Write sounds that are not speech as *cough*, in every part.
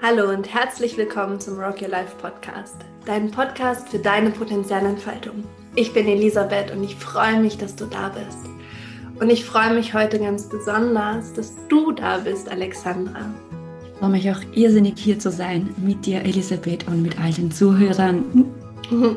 Hallo und herzlich willkommen zum Rock Your Life Podcast, dein Podcast für deine Potenzialentfaltung. Ich bin Elisabeth und ich freue mich, dass du da bist. Und ich freue mich heute ganz besonders, dass du da bist, Alexandra. Ich freue mich auch irrsinnig hier zu sein mit dir, Elisabeth, und mit all den Zuhörern. *laughs*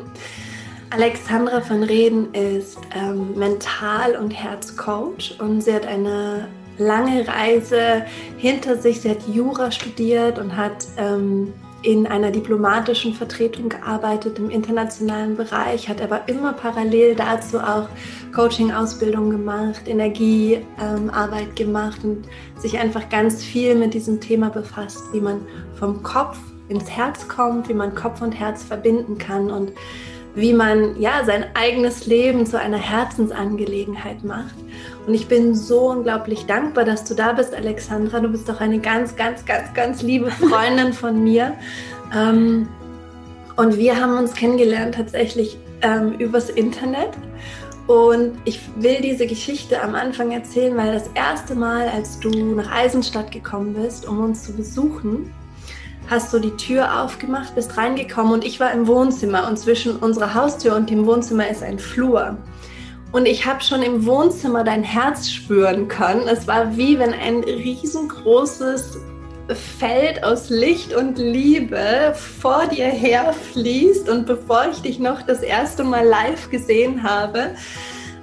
Alexandra von Reden ist ähm, Mental- und Herzcoach und sie hat eine lange Reise hinter sich. Sie hat Jura studiert und hat ähm, in einer diplomatischen Vertretung gearbeitet im internationalen Bereich, hat aber immer parallel dazu auch Coaching-Ausbildung gemacht, Energiearbeit ähm, gemacht und sich einfach ganz viel mit diesem Thema befasst, wie man vom Kopf ins Herz kommt, wie man Kopf und Herz verbinden kann und wie man ja sein eigenes Leben zu einer Herzensangelegenheit macht. Und ich bin so unglaublich dankbar, dass du da bist, Alexandra. Du bist doch eine ganz, ganz, ganz, ganz liebe Freundin von mir. Ähm, und wir haben uns kennengelernt tatsächlich ähm, übers Internet. Und ich will diese Geschichte am Anfang erzählen, weil das erste Mal, als du nach Eisenstadt gekommen bist, um uns zu besuchen, hast du die Tür aufgemacht, bist reingekommen und ich war im Wohnzimmer und zwischen unserer Haustür und dem Wohnzimmer ist ein Flur. Und ich habe schon im Wohnzimmer dein Herz spüren können. Es war wie wenn ein riesengroßes Feld aus Licht und Liebe vor dir herfließt. Und bevor ich dich noch das erste Mal live gesehen habe,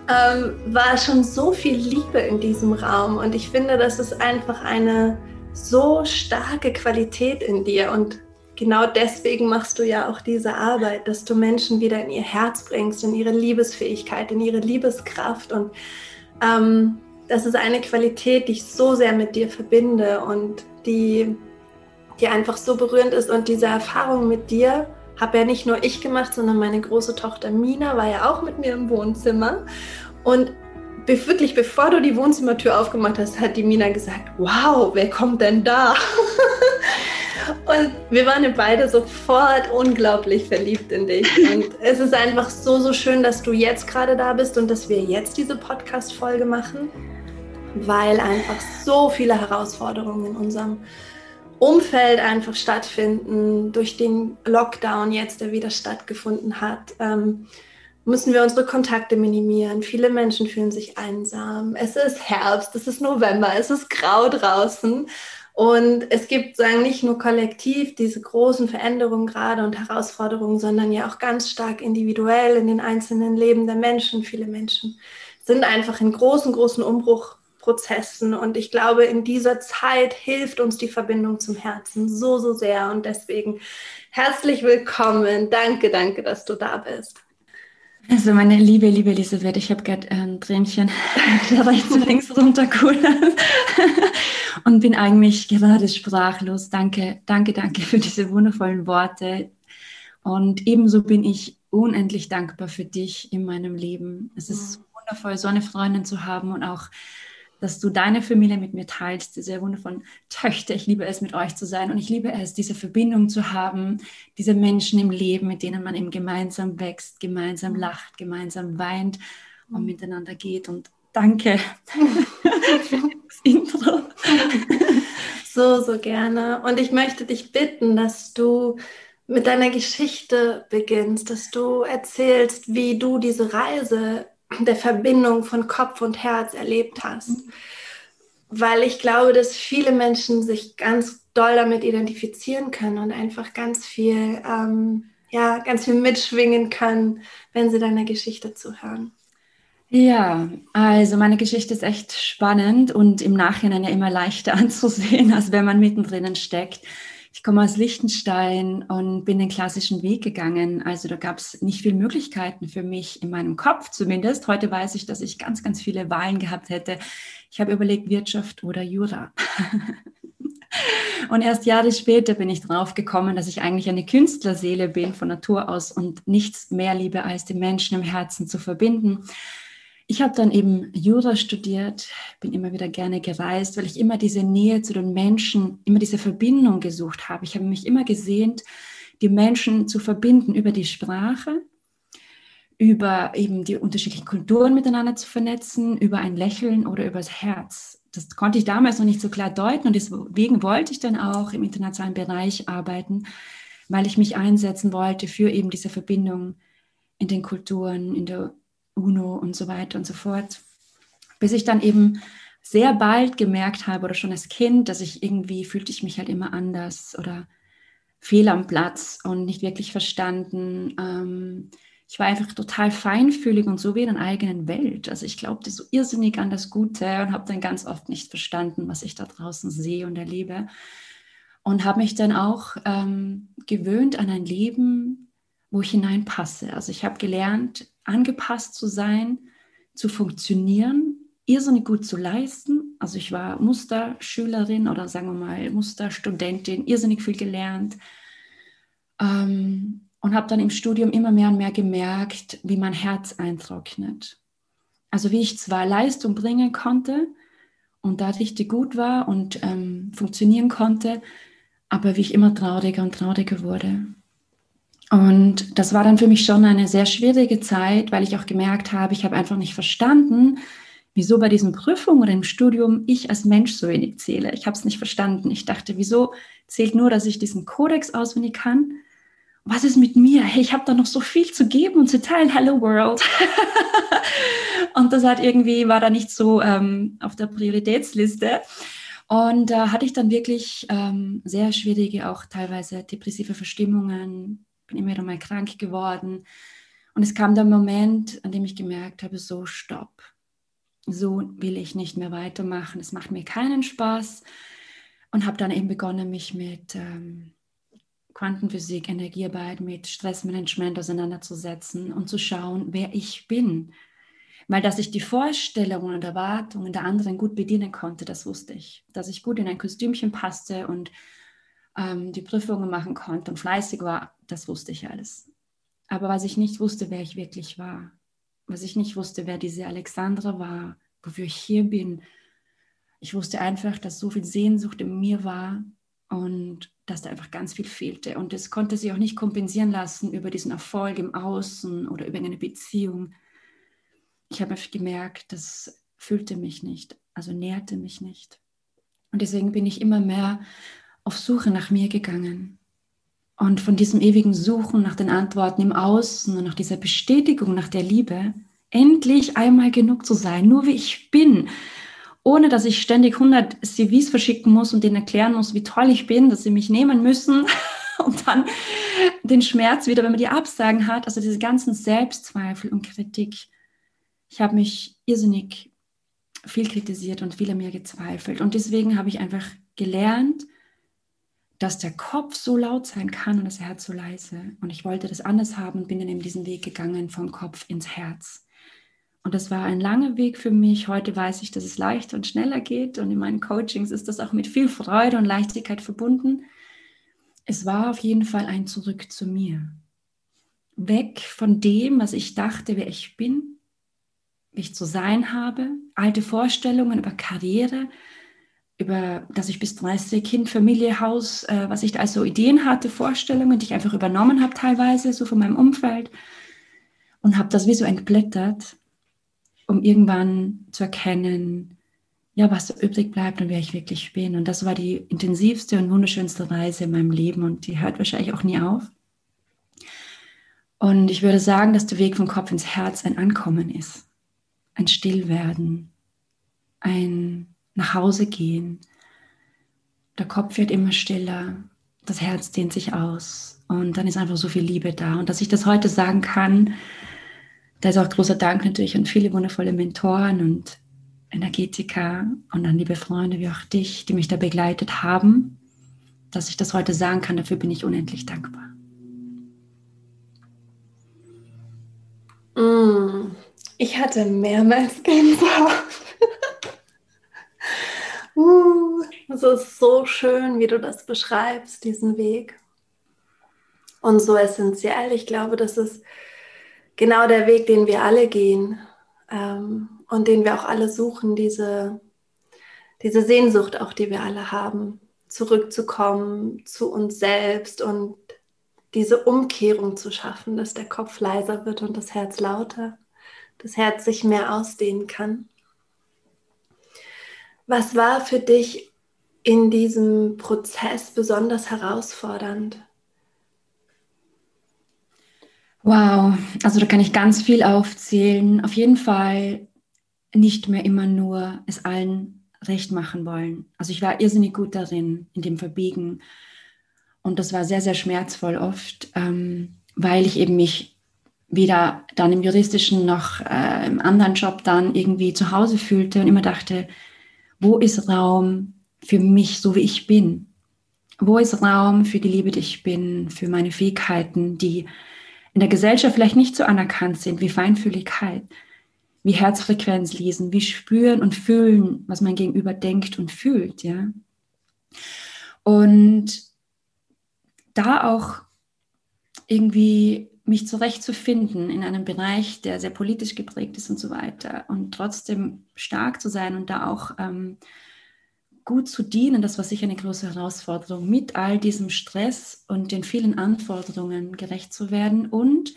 ähm, war schon so viel Liebe in diesem Raum. Und ich finde, das ist einfach eine so starke Qualität in dir. Und genau deswegen machst du ja auch diese Arbeit, dass du Menschen wieder in ihr Herz bringst, in ihre Liebesfähigkeit, in ihre Liebeskraft. Und ähm, das ist eine Qualität, die ich so sehr mit dir verbinde und die, die einfach so berührend ist. Und diese Erfahrung mit dir habe ja nicht nur ich gemacht, sondern meine große Tochter Mina war ja auch mit mir im Wohnzimmer. Und wirklich bevor du die Wohnzimmertür aufgemacht hast, hat die Mina gesagt, wow, wer kommt denn da? *laughs* Und wir waren beide sofort unglaublich verliebt in dich. *laughs* Und es ist einfach so, so schön, dass du jetzt gerade da bist und dass wir jetzt diese Podcast-Folge machen, weil einfach so viele Herausforderungen in unserem Umfeld einfach stattfinden, durch den Lockdown jetzt, der wieder stattgefunden hat. Ähm, müssen wir unsere Kontakte minimieren. Viele Menschen fühlen sich einsam. Es ist Herbst, es ist November, es ist grau draußen. Und es gibt, sagen, nicht nur kollektiv diese großen Veränderungen gerade und Herausforderungen, sondern ja auch ganz stark individuell in den einzelnen Leben der Menschen. Viele Menschen sind einfach in großen, großen Umbruchprozessen. Und ich glaube, in dieser Zeit hilft uns die Verbindung zum Herzen so, so sehr. Und deswegen herzlich willkommen. Danke, danke, dass du da bist. Also meine liebe, liebe Elisabeth, ich habe gerade ein Tränchen rechts und links runterkullern und bin eigentlich gerade sprachlos. Danke, danke, danke für diese wundervollen Worte. Und ebenso bin ich unendlich dankbar für dich in meinem Leben. Es ist wundervoll, so eine Freundin zu haben und auch dass du deine Familie mit mir teilst, diese wundervollen Töchter. Ich liebe es, mit euch zu sein und ich liebe es, diese Verbindung zu haben, diese Menschen im Leben, mit denen man eben gemeinsam wächst, gemeinsam lacht, gemeinsam weint und miteinander geht. Und danke *laughs* für das Intro. *laughs* So, so gerne. Und ich möchte dich bitten, dass du mit deiner Geschichte beginnst, dass du erzählst, wie du diese Reise der Verbindung von Kopf und Herz erlebt hast. Weil ich glaube, dass viele Menschen sich ganz doll damit identifizieren können und einfach ganz viel, ähm, ja, ganz viel mitschwingen können, wenn sie deiner Geschichte zuhören. Ja, also meine Geschichte ist echt spannend und im Nachhinein ja immer leichter *laughs* anzusehen, als wenn man mittendrin steckt. Ich komme aus Liechtenstein und bin den klassischen Weg gegangen. Also da gab es nicht viele Möglichkeiten für mich in meinem Kopf zumindest. Heute weiß ich, dass ich ganz, ganz viele Wahlen gehabt hätte. Ich habe überlegt, Wirtschaft oder Jura. *laughs* Und erst Jahre später bin ich drauf gekommen, dass ich eigentlich eine Künstlerseele bin von Natur aus und nichts mehr liebe, als die Menschen im Herzen zu verbinden ich habe dann eben Jura studiert, bin immer wieder gerne gereist, weil ich immer diese Nähe zu den Menschen, immer diese Verbindung gesucht habe. Ich habe mich immer gesehnt, die Menschen zu verbinden über die Sprache, über eben die unterschiedlichen Kulturen miteinander zu vernetzen, über ein Lächeln oder über das Herz. das konnte ich damals noch nicht so klar deuten und deswegen wollte ich dann auch im internationalen Bereich arbeiten, weil ich mich einsetzen wollte für eben diese Verbindung in den Kulturen, in der UNO und so weiter und so fort. Bis ich dann eben sehr bald gemerkt habe oder schon als Kind, dass ich irgendwie fühlte ich mich halt immer anders oder fehl am Platz und nicht wirklich verstanden. Ähm, ich war einfach total feinfühlig und so wie in einer eigenen Welt. Also ich glaubte so irrsinnig an das Gute und habe dann ganz oft nicht verstanden, was ich da draußen sehe und erlebe. Und habe mich dann auch ähm, gewöhnt an ein Leben, wo ich hineinpasse. Also ich habe gelernt, angepasst zu sein, zu funktionieren, irrsinnig gut zu leisten. Also ich war Musterschülerin oder sagen wir mal Musterstudentin, irrsinnig viel gelernt. Ähm, und habe dann im Studium immer mehr und mehr gemerkt, wie mein Herz eintrocknet. Also wie ich zwar Leistung bringen konnte und da richtig gut war und ähm, funktionieren konnte, aber wie ich immer trauriger und trauriger wurde. Und das war dann für mich schon eine sehr schwierige Zeit, weil ich auch gemerkt habe, ich habe einfach nicht verstanden, wieso bei diesen Prüfungen oder im Studium ich als Mensch so wenig zähle. Ich habe es nicht verstanden. Ich dachte, wieso zählt nur, dass ich diesen Kodex auswendig kann was ist mit mir? Hey, ich habe da noch so viel zu geben und zu teilen. Hello World. *laughs* und das hat irgendwie, war da nicht so ähm, auf der Prioritätsliste. Und da äh, hatte ich dann wirklich ähm, sehr schwierige, auch teilweise depressive Verstimmungen, bin immer wieder mal krank geworden. Und es kam der Moment, an dem ich gemerkt habe, so stopp. So will ich nicht mehr weitermachen. Es macht mir keinen Spaß. Und habe dann eben begonnen, mich mit ähm, Quantenphysik, Energiearbeit, mit Stressmanagement auseinanderzusetzen und zu schauen, wer ich bin. Weil dass ich die Vorstellungen und Erwartungen der anderen gut bedienen konnte, das wusste ich. Dass ich gut in ein Kostümchen passte und ähm, die Prüfungen machen konnte und fleißig war, das wusste ich alles. Aber was ich nicht wusste, wer ich wirklich war, was ich nicht wusste, wer diese Alexandra war, wofür ich hier bin, ich wusste einfach, dass so viel Sehnsucht in mir war und dass da einfach ganz viel fehlte. Und das konnte sie auch nicht kompensieren lassen über diesen Erfolg im Außen oder über eine Beziehung. Ich habe gemerkt, das füllte mich nicht, also nährte mich nicht. Und deswegen bin ich immer mehr auf Suche nach mir gegangen. Und von diesem ewigen Suchen nach den Antworten im Außen und nach dieser Bestätigung nach der Liebe, endlich einmal genug zu sein, nur wie ich bin, ohne dass ich ständig 100 CVs verschicken muss und denen erklären muss, wie toll ich bin, dass sie mich nehmen müssen. *laughs* Und dann den Schmerz wieder, wenn man die Absagen hat, also diese ganzen Selbstzweifel und Kritik. Ich habe mich irrsinnig viel kritisiert und viel an mir gezweifelt. Und deswegen habe ich einfach gelernt, dass der Kopf so laut sein kann und das Herz so leise. Und ich wollte das anders haben und bin dann eben diesen Weg gegangen vom Kopf ins Herz. Und das war ein langer Weg für mich. Heute weiß ich, dass es leichter und schneller geht. Und in meinen Coachings ist das auch mit viel Freude und Leichtigkeit verbunden. Es war auf jeden Fall ein Zurück zu mir. Weg von dem, was ich dachte, wer ich bin, wie ich zu sein habe. Alte Vorstellungen über Karriere, über, dass ich bis 30 Kind, Familie, Haus, äh, was ich da also Ideen hatte, Vorstellungen, die ich einfach übernommen habe teilweise, so von meinem Umfeld. Und habe das wie so entblättert um irgendwann zu erkennen, ja, was übrig bleibt und wer ich wirklich bin. Und das war die intensivste und wunderschönste Reise in meinem Leben und die hört wahrscheinlich auch nie auf. Und ich würde sagen, dass der Weg vom Kopf ins Herz ein Ankommen ist, ein Stillwerden, ein nach Hause gehen. Der Kopf wird immer stiller, das Herz dehnt sich aus und dann ist einfach so viel Liebe da. Und dass ich das heute sagen kann, da ist auch großer Dank natürlich an viele wundervolle Mentoren und Energetiker und an liebe Freunde wie auch dich, die mich da begleitet haben, dass ich das heute sagen kann. Dafür bin ich unendlich dankbar. Mm, ich hatte mehrmals Gänsehaut. *laughs* uh, es ist so schön, wie du das beschreibst, diesen Weg. Und so essentiell. Ich glaube, das ist genau der Weg, den wir alle gehen ähm, und den wir auch alle suchen, diese, diese Sehnsucht auch, die wir alle haben, zurückzukommen zu uns selbst und diese Umkehrung zu schaffen, dass der Kopf leiser wird und das Herz lauter, das Herz sich mehr ausdehnen kann. Was war für dich in diesem Prozess besonders herausfordernd? Wow, also da kann ich ganz viel aufzählen. Auf jeden Fall nicht mehr immer nur es allen recht machen wollen. Also ich war irrsinnig gut darin, in dem Verbiegen. Und das war sehr, sehr schmerzvoll oft, ähm, weil ich eben mich weder dann im juristischen noch äh, im anderen Job dann irgendwie zu Hause fühlte und immer dachte, wo ist Raum für mich, so wie ich bin? Wo ist Raum für die Liebe, die ich bin, für meine Fähigkeiten, die in der Gesellschaft vielleicht nicht so anerkannt sind, wie Feinfühligkeit, wie Herzfrequenz lesen, wie spüren und fühlen, was mein Gegenüber denkt und fühlt, ja. Und da auch irgendwie mich zurechtzufinden in einem Bereich, der sehr politisch geprägt ist und so weiter und trotzdem stark zu sein und da auch ähm, gut zu dienen, das war sicher eine große Herausforderung, mit all diesem Stress und den vielen Anforderungen gerecht zu werden. Und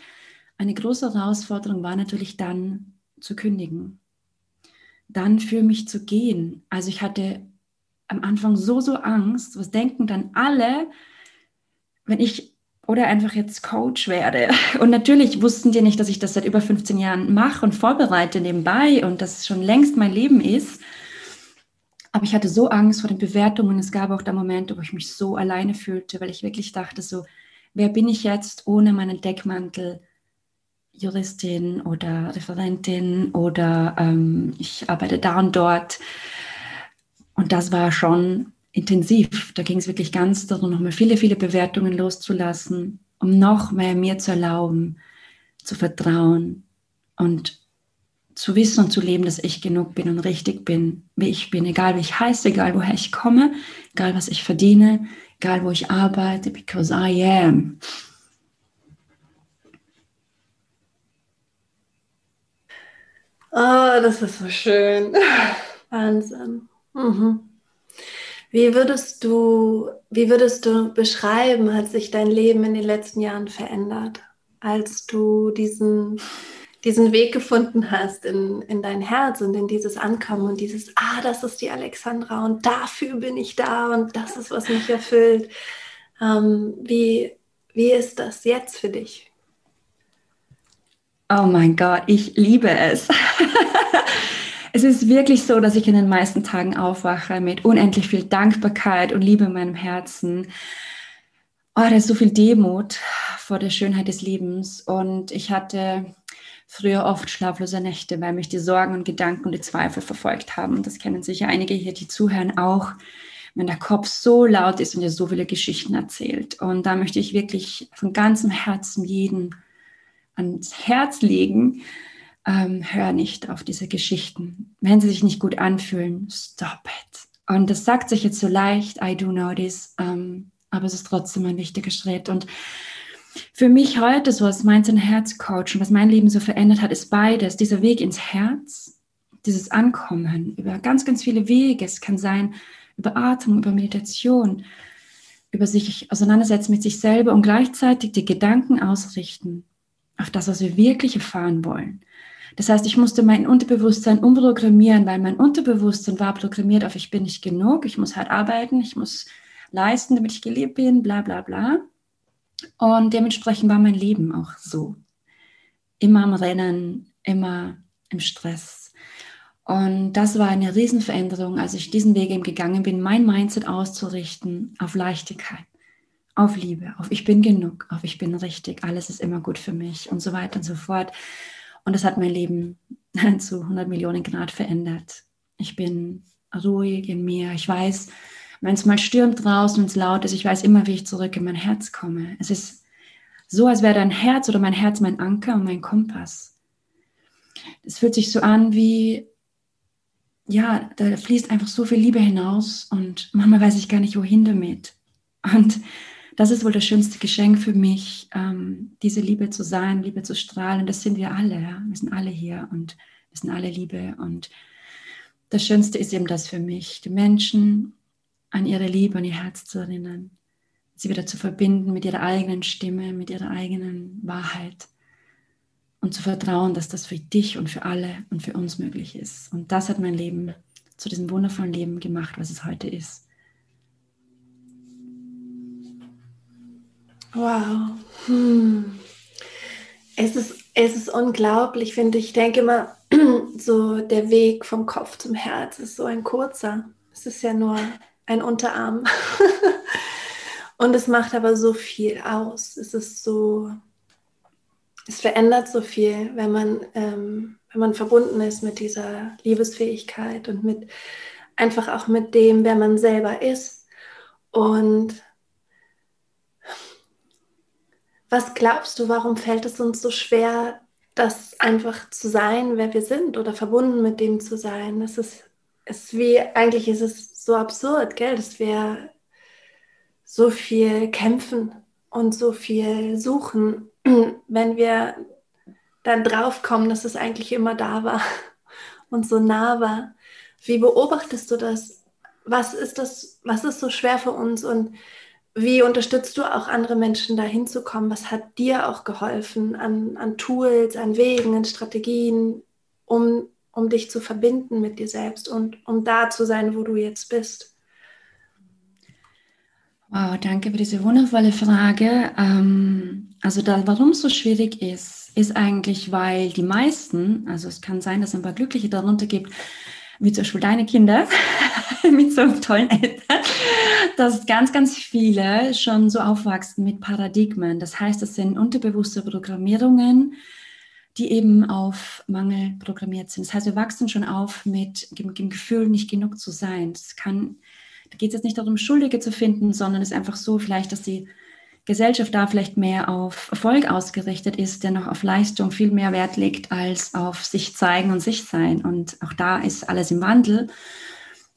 eine große Herausforderung war natürlich dann zu kündigen, dann für mich zu gehen. Also ich hatte am Anfang so, so Angst, was denken dann alle, wenn ich oder einfach jetzt Coach werde. Und natürlich wussten die nicht, dass ich das seit über 15 Jahren mache und vorbereite nebenbei und das schon längst mein Leben ist. Aber ich hatte so Angst vor den Bewertungen. Es gab auch da Momente, wo ich mich so alleine fühlte, weil ich wirklich dachte, so, wer bin ich jetzt ohne meinen Deckmantel? Juristin oder Referentin oder ähm, ich arbeite da und dort. Und das war schon intensiv. Da ging es wirklich ganz darum, nochmal viele, viele Bewertungen loszulassen, um noch mehr mir zu erlauben, zu vertrauen und zu wissen und zu leben, dass ich genug bin und richtig bin, wie ich bin, egal wie ich heiße, egal woher ich komme, egal was ich verdiene, egal wo ich arbeite, because I am. Oh, das ist so schön. *laughs* Wahnsinn. Mhm. Wie würdest du, wie würdest du beschreiben, hat sich dein Leben in den letzten Jahren verändert, als du diesen diesen Weg gefunden hast in, in dein Herz und in dieses Ankommen und dieses, ah, das ist die Alexandra und dafür bin ich da und das ist, was mich erfüllt. Ähm, wie, wie ist das jetzt für dich? Oh mein Gott, ich liebe es. *laughs* es ist wirklich so, dass ich in den meisten Tagen aufwache mit unendlich viel Dankbarkeit und Liebe in meinem Herzen. Oh, da ist so viel Demut vor der Schönheit des Lebens. Und ich hatte früher oft schlaflose Nächte, weil mich die Sorgen und Gedanken und die Zweifel verfolgt haben. Das kennen sicher einige hier, die zuhören, auch wenn der Kopf so laut ist und dir so viele Geschichten erzählt. Und da möchte ich wirklich von ganzem Herzen jeden ans Herz legen, ähm, hör nicht auf diese Geschichten. Wenn sie sich nicht gut anfühlen, stop it. Und das sagt sich jetzt so leicht, I do know this, ähm, aber es ist trotzdem ein wichtiger Schritt. Und für mich heute, so als Mindset- und Herzcoach und was mein Leben so verändert hat, ist beides. Dieser Weg ins Herz, dieses Ankommen über ganz, ganz viele Wege. Es kann sein über Atmung, über Meditation, über sich auseinandersetzen mit sich selber und gleichzeitig die Gedanken ausrichten auf das, was wir wirklich erfahren wollen. Das heißt, ich musste mein Unterbewusstsein umprogrammieren, weil mein Unterbewusstsein war programmiert auf, ich bin nicht genug, ich muss hart arbeiten, ich muss leisten, damit ich geliebt bin, bla bla bla. Und dementsprechend war mein Leben auch so. Immer am Rennen, immer im Stress. Und das war eine Riesenveränderung, als ich diesen Weg eben gegangen bin, mein Mindset auszurichten auf Leichtigkeit, auf Liebe, auf ich bin genug, auf ich bin richtig, alles ist immer gut für mich und so weiter und so fort. Und das hat mein Leben *laughs* zu 100 Millionen Grad verändert. Ich bin ruhig in mir. Ich weiß, wenn es mal stürmt draußen und es laut ist, ich weiß immer, wie ich zurück in mein Herz komme. Es ist so, als wäre dein Herz oder mein Herz mein Anker und mein Kompass. Es fühlt sich so an wie, ja, da fließt einfach so viel Liebe hinaus und manchmal weiß ich gar nicht, wohin damit. Und das ist wohl das schönste Geschenk für mich, ähm, diese Liebe zu sein, Liebe zu strahlen. Das sind wir alle. Ja? Wir sind alle hier und wir sind alle Liebe. Und das Schönste ist eben das für mich, die Menschen an ihre Liebe, an ihr Herz zu erinnern, sie wieder zu verbinden mit ihrer eigenen Stimme, mit ihrer eigenen Wahrheit und zu vertrauen, dass das für dich und für alle und für uns möglich ist. Und das hat mein Leben zu diesem wundervollen Leben gemacht, was es heute ist. Wow. Hm. Es, ist, es ist unglaublich, finde ich. Ich denke immer, *clears throat* so der Weg vom Kopf zum Herz ist so ein kurzer. Es ist ja nur ein Unterarm. *laughs* Und es macht aber so viel aus. Es ist so, es verändert so viel, wenn man, ähm, wenn man verbunden ist mit dieser Liebesfähigkeit und mit einfach auch mit dem, wer man selber ist. Und was glaubst du, warum fällt es uns so schwer, das einfach zu sein, wer wir sind oder verbunden mit dem zu sein? Es ist, ist wie, eigentlich ist es so absurd, gell, dass wir so viel kämpfen und so viel suchen, *clears throat* wenn wir dann draufkommen, dass es eigentlich immer da war *laughs* und so nah war. Wie beobachtest du das? Was ist das, was ist so schwer für uns und wie unterstützt du auch andere Menschen da hinzukommen? Was hat dir auch geholfen an, an Tools, an Wegen, an Strategien, um, um dich zu verbinden mit dir selbst und um da zu sein, wo du jetzt bist? Wow, danke für diese wundervolle Frage. Ähm, also da, warum es so schwierig ist, ist eigentlich, weil die meisten, also es kann sein, dass es ein paar Glückliche darunter gibt, zum Beispiel deine Kinder *laughs* mit so tollen Eltern, dass ganz, ganz viele schon so aufwachsen mit Paradigmen. Das heißt, das sind unterbewusste Programmierungen, die eben auf Mangel programmiert sind. Das heißt, wir wachsen schon auf mit dem, Gefühl, nicht genug zu sein. Das kann, da geht es jetzt nicht darum, Schuldige zu finden, sondern es ist einfach so vielleicht, dass die Gesellschaft da vielleicht mehr auf Erfolg ausgerichtet ist, der noch auf Leistung viel mehr Wert legt als auf sich zeigen und sich sein. Und auch da ist alles im Wandel.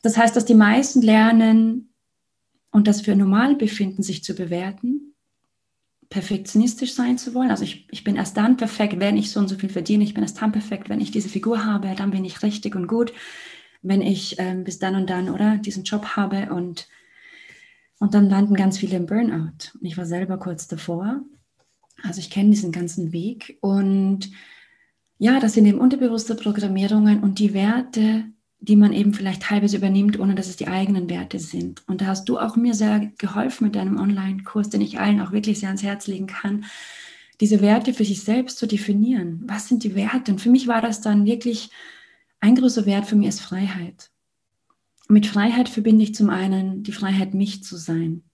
Das heißt, dass die meisten lernen und das für normal befinden, sich zu bewerten, perfektionistisch sein zu wollen. Also ich, ich bin erst dann perfekt, wenn ich so und so viel verdiene. Ich bin erst dann perfekt, wenn ich diese Figur habe. Dann bin ich richtig und gut, wenn ich ähm, bis dann und dann oder diesen Job habe und und dann landen ganz viele im Burnout. Und ich war selber kurz davor. Also ich kenne diesen ganzen Weg. Und ja, das sind eben unterbewusste Programmierungen und die Werte, die man eben vielleicht teilweise übernimmt, ohne dass es die eigenen Werte sind. Und da hast du auch mir sehr geholfen mit deinem Online-Kurs, den ich allen auch wirklich sehr ans Herz legen kann, diese Werte für sich selbst zu definieren. Was sind die Werte? Und für mich war das dann wirklich ein großer Wert für mich ist Freiheit mit Freiheit verbinde ich zum einen die Freiheit, mich zu sein.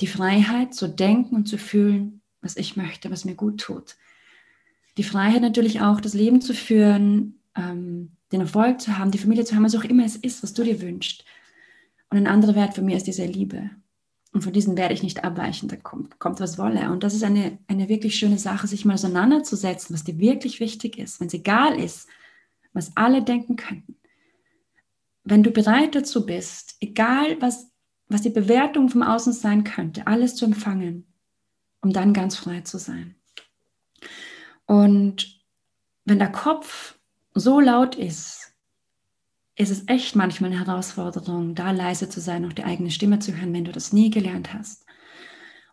Die Freiheit zu denken und zu fühlen, was ich möchte, was mir gut tut. Die Freiheit natürlich auch, das Leben zu führen, ähm, den Erfolg zu haben, die Familie zu haben, was auch immer es ist, was du dir wünschst. Und ein anderer Wert für mich ist diese Liebe. Und von diesen werde ich nicht abweichen, da kommt, kommt was wolle. Und das ist eine, eine wirklich schöne Sache, sich mal auseinanderzusetzen, was dir wirklich wichtig ist, wenn es egal ist, was alle denken könnten wenn du bereit dazu bist, egal was, was die Bewertung vom Außen sein könnte, alles zu empfangen, um dann ganz frei zu sein. Und wenn der Kopf so laut ist, ist es echt manchmal eine Herausforderung, da leise zu sein, auch die eigene Stimme zu hören, wenn du das nie gelernt hast.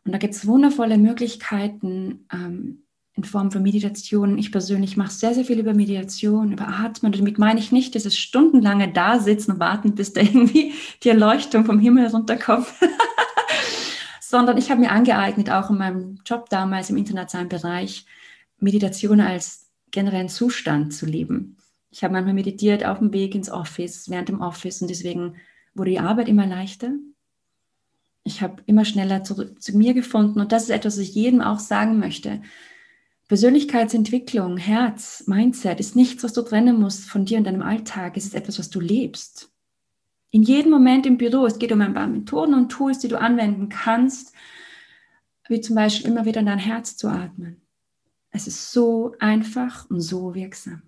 Und da gibt es wundervolle Möglichkeiten, ähm, in Form von Meditation. Ich persönlich mache sehr, sehr viel über Meditation, über Atmen. Und damit meine ich nicht dieses stundenlange Dasitzen und warten, bis da irgendwie die Erleuchtung vom Himmel runterkommt. *laughs* Sondern ich habe mir angeeignet, auch in meinem Job damals im internationalen Bereich, Meditation als generellen Zustand zu leben. Ich habe manchmal meditiert auf dem Weg ins Office, während dem Office und deswegen wurde die Arbeit immer leichter. Ich habe immer schneller zu, zu mir gefunden und das ist etwas, was ich jedem auch sagen möchte. Persönlichkeitsentwicklung, Herz, Mindset ist nichts, was du trennen musst von dir und deinem Alltag. Es ist etwas, was du lebst. In jedem Moment im Büro, es geht um ein paar Methoden und Tools, die du anwenden kannst, wie zum Beispiel immer wieder in dein Herz zu atmen. Es ist so einfach und so wirksam.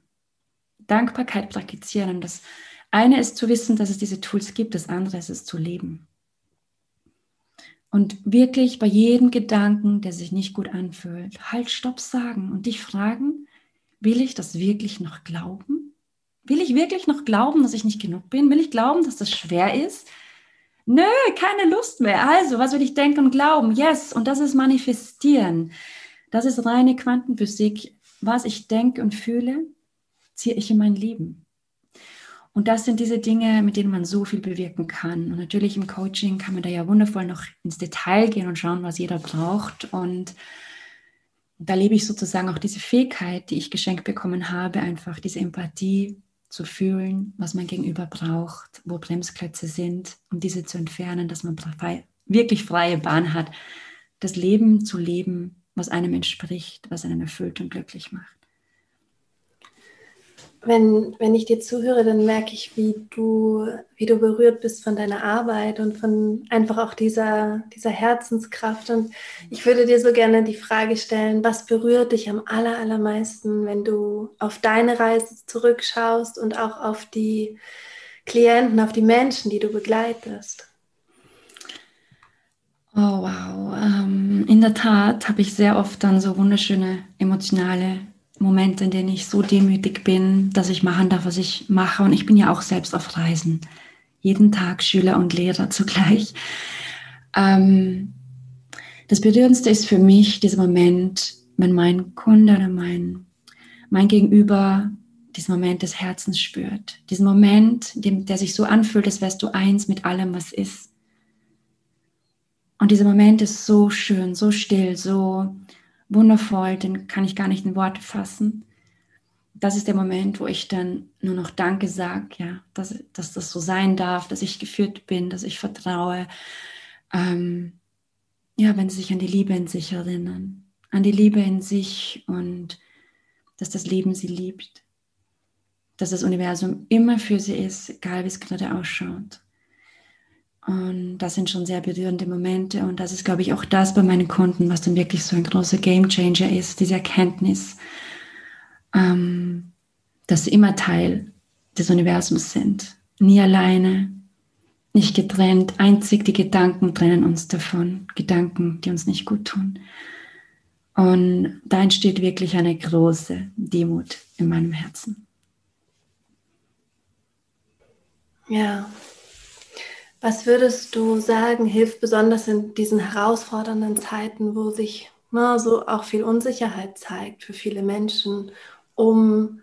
Dankbarkeit praktizieren. Das eine ist zu wissen, dass es diese Tools gibt, das andere ist es zu leben. Und wirklich bei jedem Gedanken, der sich nicht gut anfühlt, halt, stopp sagen und dich fragen, will ich das wirklich noch glauben? Will ich wirklich noch glauben, dass ich nicht genug bin? Will ich glauben, dass das schwer ist? Nö, keine Lust mehr. Also, was will ich denken und glauben? Yes, und das ist manifestieren. Das ist reine Quantenphysik. Was ich denke und fühle, ziehe ich in mein Leben. Und das sind diese Dinge, mit denen man so viel bewirken kann. Und natürlich im Coaching kann man da ja wundervoll noch ins Detail gehen und schauen, was jeder braucht. Und da lebe ich sozusagen auch diese Fähigkeit, die ich geschenkt bekommen habe, einfach diese Empathie zu fühlen, was mein Gegenüber braucht, wo Bremsklötze sind, um diese zu entfernen, dass man frei, wirklich freie Bahn hat, das Leben zu leben, was einem entspricht, was einen erfüllt und glücklich macht wenn, wenn ich dir zuhöre, dann merke ich, wie du, wie du berührt bist von deiner Arbeit und von einfach auch dieser, dieser Herzenskraft. Und ich würde dir so gerne die Frage stellen, was berührt dich am aller, allermeisten, wenn du auf deine Reise zurückschaust und auch auf die Klienten, auf die Menschen, die du begleitest? Oh wow, ähm, in der Tat habe ich sehr oft dann so wunderschöne emotionale Momente, in denen ich so demütig bin, dass ich machen darf, was ich mache. Und ich bin ja auch selbst auf Reisen. Jeden Tag Schüler und Lehrer zugleich. Ähm, das Berührendste ist für mich dieser Moment, wenn mein Kunde oder mein, mein Gegenüber diesen Moment des Herzens spürt. Diesen Moment, dem, der sich so anfühlt, als wärst du eins mit allem, was ist. Und dieser Moment ist so schön, so still, so wundervoll, den kann ich gar nicht in Worte fassen. Das ist der Moment, wo ich dann nur noch Danke sage, ja, dass, dass das so sein darf, dass ich geführt bin, dass ich vertraue. Ähm, ja, wenn sie sich an die Liebe in sich erinnern, an die Liebe in sich und dass das Leben sie liebt, dass das Universum immer für sie ist, egal wie es gerade ausschaut. Und das sind schon sehr berührende Momente. Und das ist, glaube ich, auch das bei meinen Kunden, was dann wirklich so ein großer Game Changer ist, diese Erkenntnis, ähm, dass sie immer Teil des Universums sind. Nie alleine, nicht getrennt. Einzig die Gedanken trennen uns davon. Gedanken, die uns nicht gut tun. Und da entsteht wirklich eine große Demut in meinem Herzen. Ja, was würdest du sagen, hilft besonders in diesen herausfordernden Zeiten, wo sich na, so auch viel Unsicherheit zeigt für viele Menschen, um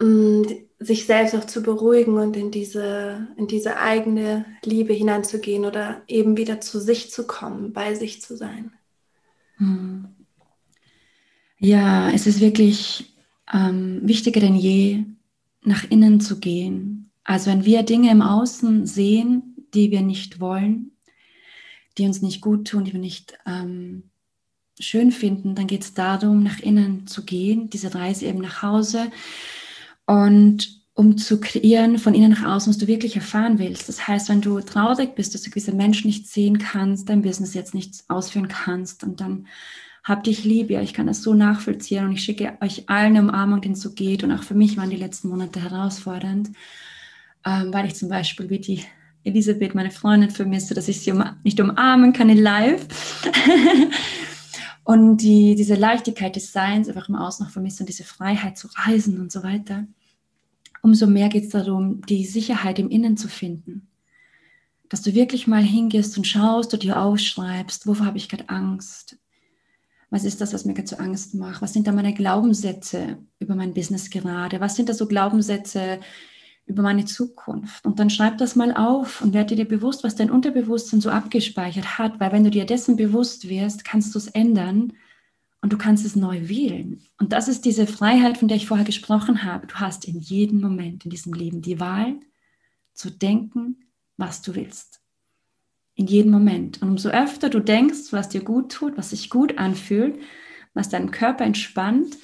mm, sich selbst auch zu beruhigen und in diese, in diese eigene Liebe hineinzugehen oder eben wieder zu sich zu kommen, bei sich zu sein? Hm. Ja, es ist wirklich ähm, wichtiger denn je, nach innen zu gehen also wenn wir Dinge im Außen sehen, die wir nicht wollen, die uns nicht gut tun, die wir nicht ähm, schön finden, dann geht es darum, nach innen zu gehen, diese Reise eben nach Hause. Und um zu kreieren von innen nach außen, was du wirklich erfahren willst. Das heißt, wenn du traurig bist, dass du gewisse Menschen nicht sehen kannst, dein Business jetzt nicht ausführen kannst und dann hab dich lieb, ja, ich kann das so nachvollziehen und ich schicke euch allen Umarmung, denen es so geht und auch für mich waren die letzten Monate herausfordernd ähm, weil ich zum Beispiel wie die Elisabeth, meine Freundin, vermisse, dass ich sie um, nicht umarmen kann in live. *laughs* und die, diese Leichtigkeit des Seins einfach im Außen noch vermisse und diese Freiheit zu reisen und so weiter. Umso mehr geht es darum, die Sicherheit im Innen zu finden. Dass du wirklich mal hingehst und schaust und dir aufschreibst, wovor habe ich gerade Angst? Was ist das, was mir gerade so Angst macht? Was sind da meine Glaubenssätze über mein Business gerade? Was sind da so Glaubenssätze, über meine Zukunft. Und dann schreib das mal auf und werde dir bewusst, was dein Unterbewusstsein so abgespeichert hat, weil wenn du dir dessen bewusst wirst, kannst du es ändern und du kannst es neu wählen. Und das ist diese Freiheit, von der ich vorher gesprochen habe. Du hast in jedem Moment in diesem Leben die Wahl zu denken, was du willst. In jedem Moment. Und umso öfter du denkst, was dir gut tut, was sich gut anfühlt, was deinen Körper entspannt,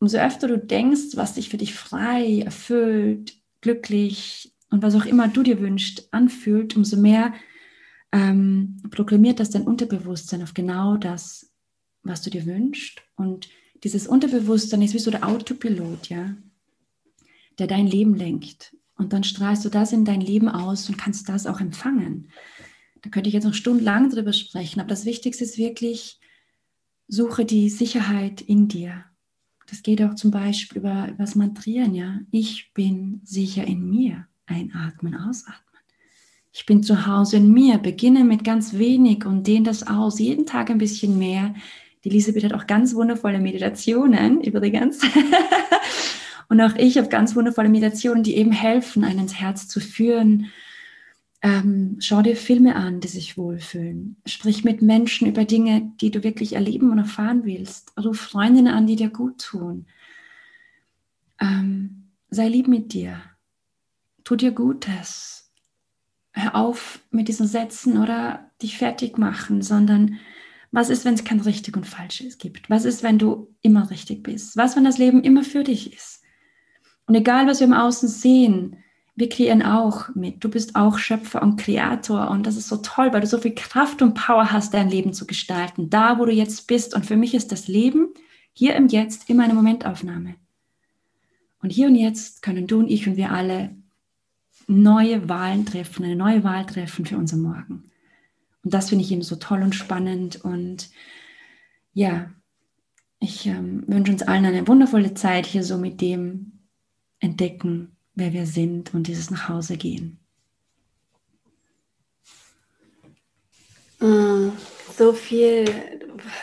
umso öfter du denkst, was dich für dich frei, erfüllt, glücklich und was auch immer du dir wünschst, anfühlt, umso mehr ähm, proklamiert das dein Unterbewusstsein auf genau das, was du dir wünschst. Und dieses Unterbewusstsein ist wie so der Autopilot, ja, der dein Leben lenkt. Und dann strahlst du das in dein Leben aus und kannst das auch empfangen. Da könnte ich jetzt noch stundenlang drüber sprechen, aber das Wichtigste ist wirklich, suche die Sicherheit in dir. Das geht auch zum Beispiel über, über das Mantrieren, ja. Ich bin sicher in mir. Einatmen, ausatmen. Ich bin zu Hause in mir. Beginne mit ganz wenig und dehne das aus. Jeden Tag ein bisschen mehr. Die Elisabeth hat auch ganz wundervolle Meditationen *laughs* übrigens. Und auch ich habe ganz wundervolle Meditationen, die eben helfen, einen ins Herz zu führen. Ähm, schau dir Filme an, die sich wohlfühlen. Sprich mit Menschen über Dinge, die du wirklich erleben und erfahren willst. Ruf Freundinnen an, die dir gut tun. Ähm, sei lieb mit dir. Tu dir Gutes. Hör auf mit diesen Sätzen oder dich fertig machen, sondern was ist, wenn es kein richtig und falsches gibt? Was ist, wenn du immer richtig bist? Was, wenn das Leben immer für dich ist? Und egal, was wir im Außen sehen, wir kreieren auch mit. Du bist auch Schöpfer und Kreator und das ist so toll, weil du so viel Kraft und Power hast, dein Leben zu gestalten. Da, wo du jetzt bist. Und für mich ist das Leben hier im Jetzt immer eine Momentaufnahme. Und hier und jetzt können du und ich und wir alle neue Wahlen treffen, eine neue Wahl treffen für unser Morgen. Und das finde ich eben so toll und spannend. Und ja, ich ähm, wünsche uns allen eine wundervolle Zeit hier so mit dem entdecken, wer wir sind und dieses nach Hause gehen. Mm, so viel,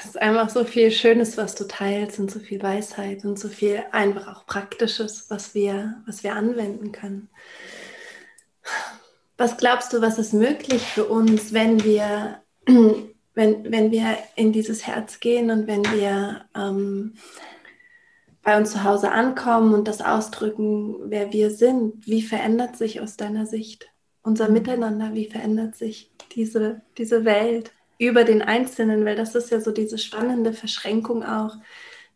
ist einfach so viel Schönes, was du teilst und so viel Weisheit und so viel einfach auch Praktisches, was wir, was wir anwenden können. Was glaubst du, was ist möglich für uns, wenn wir, *clears throat* wenn, wenn wir in dieses Herz gehen und wenn wir ähm, bei uns zu Hause ankommen und das ausdrücken, wer wir sind? Wie verändert sich aus deiner Sicht unser. Miteinander? Wie verändert sich diese, diese Welt über den Einzelnen? Weil das ist ja so diese spannende Verschränkung auch,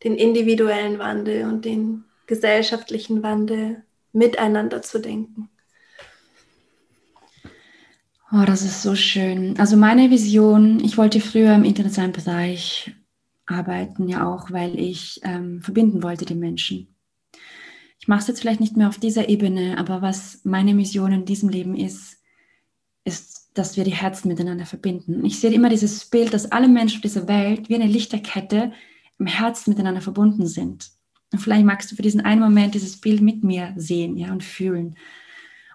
den individuellen Wandel und den gesellschaftlichen Wandel miteinander zu denken. Oh, das ist so schön. Also meine Vision, ich wollte früher im internationalen Bereich arbeiten, ja auch, weil ich ähm, verbinden wollte die Menschen. Ich mache es jetzt vielleicht nicht mehr auf dieser Ebene, aber was meine Mission in diesem Leben ist, ist, dass wir die Herzen miteinander verbinden. Ich sehe immer dieses Bild, dass alle Menschen auf dieser Welt wie eine Lichterkette im Herzen miteinander verbunden sind. Und vielleicht magst du für diesen einen Moment dieses Bild mit mir sehen ja, und fühlen.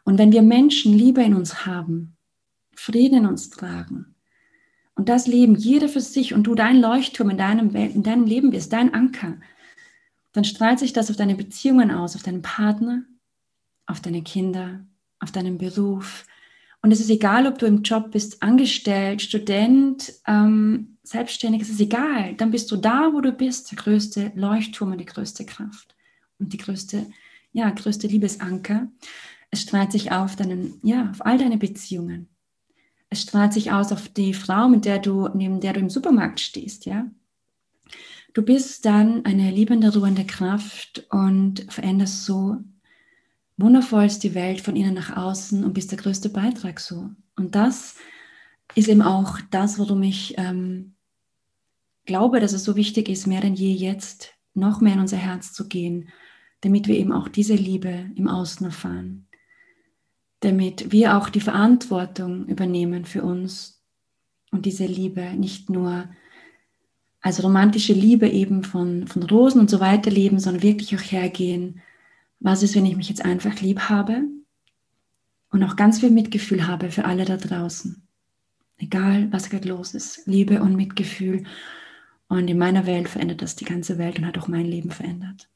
Und wenn wir Menschen Liebe in uns haben, Frieden in uns tragen und das Leben, jeder für sich und du dein Leuchtturm in deinem, in deinem Leben bist, dein Anker, dann strahlt sich das auf deine Beziehungen aus, auf deinen Partner, auf deine Kinder, auf deinen Beruf. Und es ist egal, ob du im Job bist, angestellt, Student, ähm, selbstständig, es ist egal. Dann bist du da, wo du bist, der größte Leuchtturm und die größte Kraft und die größte, ja, größte Liebesanker. Es strahlt sich auf deinen, ja, auf all deine Beziehungen es strahlt sich aus auf die Frau, mit der du, neben der du im Supermarkt stehst, ja. Du bist dann eine liebende, ruhende Kraft und veränderst so wundervollst die Welt von innen nach außen und bist der größte Beitrag so. Und das ist eben auch das, worum ich ähm, glaube, dass es so wichtig ist, mehr denn je jetzt noch mehr in unser Herz zu gehen, damit wir eben auch diese Liebe im Außen erfahren damit wir auch die Verantwortung übernehmen für uns und diese Liebe nicht nur als romantische Liebe eben von, von Rosen und so weiter leben, sondern wirklich auch hergehen, was ist, wenn ich mich jetzt einfach lieb habe und auch ganz viel Mitgefühl habe für alle da draußen. Egal, was gerade los ist. Liebe und Mitgefühl. Und in meiner Welt verändert das die ganze Welt und hat auch mein Leben verändert.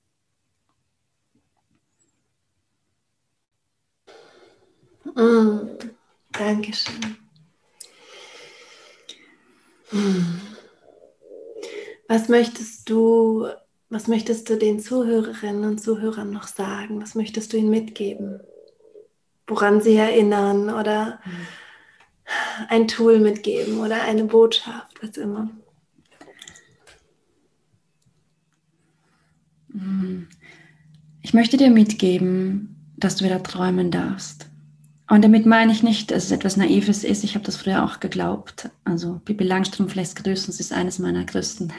Mm, Dankeschön. Mm. Was möchtest du, was möchtest du den Zuhörerinnen und Zuhörern noch sagen? Was möchtest du ihnen mitgeben? Woran sie erinnern oder ein Tool mitgeben oder eine Botschaft, was immer. Mm. Ich möchte dir mitgeben, dass du wieder träumen darfst. Und damit meine ich nicht, dass es etwas Naives ist. Ich habe das früher auch geglaubt. Also Pippi Langstrumpf lässt grüßen. Sie ist eines meiner größten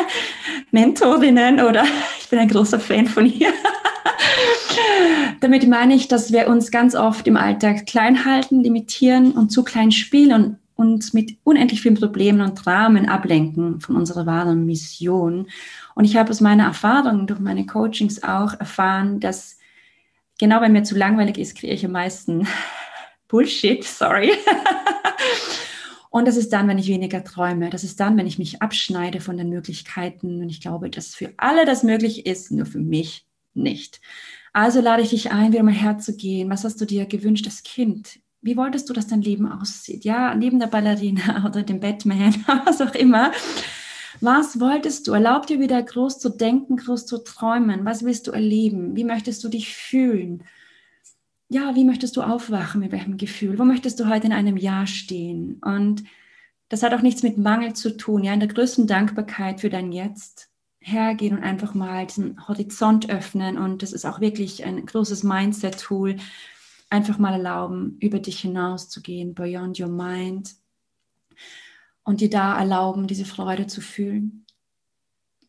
*laughs* Mentorinnen oder ich bin ein großer Fan von ihr. *laughs* damit meine ich, dass wir uns ganz oft im Alltag klein halten, limitieren und zu klein spielen und uns mit unendlich vielen Problemen und Dramen ablenken von unserer wahren Mission. Und ich habe aus meiner Erfahrung durch meine Coachings auch erfahren, dass genau wenn mir zu langweilig ist, kreiere ich am meisten *laughs* Bullshit, sorry. *laughs* Und das ist dann, wenn ich weniger träume. Das ist dann, wenn ich mich abschneide von den Möglichkeiten. Und ich glaube, dass für alle das möglich ist, nur für mich nicht. Also lade ich dich ein, wieder mal herzugehen. Was hast du dir gewünscht als Kind? Wie wolltest du, dass dein Leben aussieht? Ja, neben der Ballerina *laughs* oder dem Batman, was auch immer. Was wolltest du? Erlaub dir wieder groß zu denken, groß zu träumen. Was willst du erleben? Wie möchtest du dich fühlen? Ja, wie möchtest du aufwachen? Mit welchem Gefühl? Wo möchtest du heute in einem Jahr stehen? Und das hat auch nichts mit Mangel zu tun. Ja, in der größten Dankbarkeit für dein Jetzt hergehen und einfach mal diesen Horizont öffnen. Und das ist auch wirklich ein großes Mindset-Tool. Einfach mal erlauben, über dich hinaus zu gehen, beyond your mind und dir da erlauben, diese Freude zu fühlen,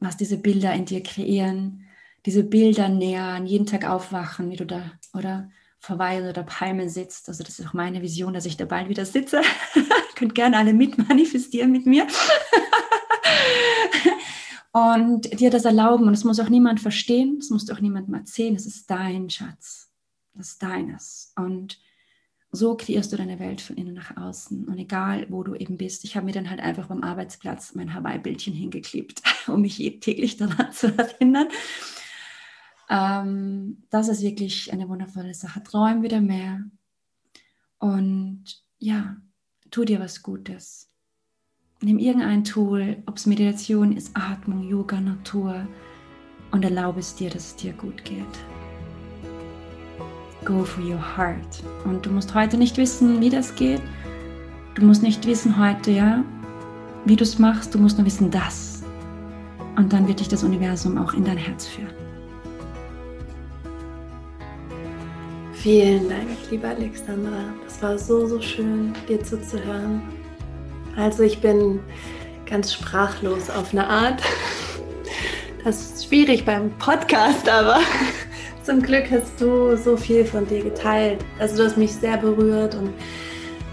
was diese Bilder in dir kreieren, diese Bilder nähern, jeden Tag aufwachen, wie du da oder verweilen oder Palme sitzt. Also das ist auch meine Vision, dass ich da bald wieder sitze. *laughs* Könnt gerne alle mitmanifestieren mit mir. *laughs* und dir das erlauben. Und es muss auch niemand verstehen, es muss auch niemand mal erzählen. Es ist dein Schatz. Das ist deines. Und so kreierst du deine Welt von innen nach außen. Und egal, wo du eben bist, ich habe mir dann halt einfach beim Arbeitsplatz mein Hawaii-Bildchen hingeklebt, *laughs* um mich täglich daran *laughs* zu erinnern. Ähm, das ist wirklich eine wundervolle Sache. Träum wieder mehr. Und ja, tu dir was Gutes. Nimm irgendein Tool, ob es Meditation ist, Atmung, Yoga, Natur und erlaube es dir, dass es dir gut geht go for your heart. Und du musst heute nicht wissen, wie das geht. Du musst nicht wissen heute, ja, wie du es machst. Du musst nur wissen, das. Und dann wird dich das Universum auch in dein Herz führen. Vielen Dank, liebe Alexandra. Das war so, so schön, dir zuzuhören. Also ich bin ganz sprachlos auf eine Art. Das ist schwierig beim Podcast, aber zum Glück hast du so viel von dir geteilt. Also du hast mich sehr berührt und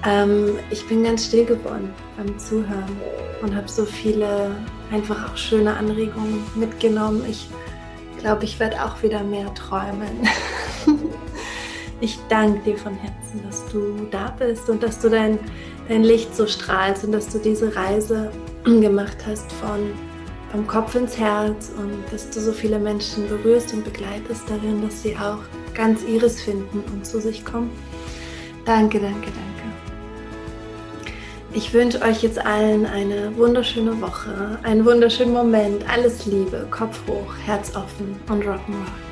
ähm, ich bin ganz still geworden beim Zuhören und habe so viele einfach auch schöne Anregungen mitgenommen. Ich glaube, ich werde auch wieder mehr träumen. *laughs* ich danke dir von Herzen, dass du da bist und dass du dein, dein Licht so strahlst und dass du diese Reise *clears throat* gemacht hast von vom Kopf ins Herz und dass du so viele Menschen berührst und begleitest darin, dass sie auch ganz ihres finden und zu sich kommen. Danke, danke, danke. Ich wünsche euch jetzt allen eine wunderschöne Woche, einen wunderschönen Moment, alles Liebe, Kopf hoch, Herz offen und Rock'n'Roll.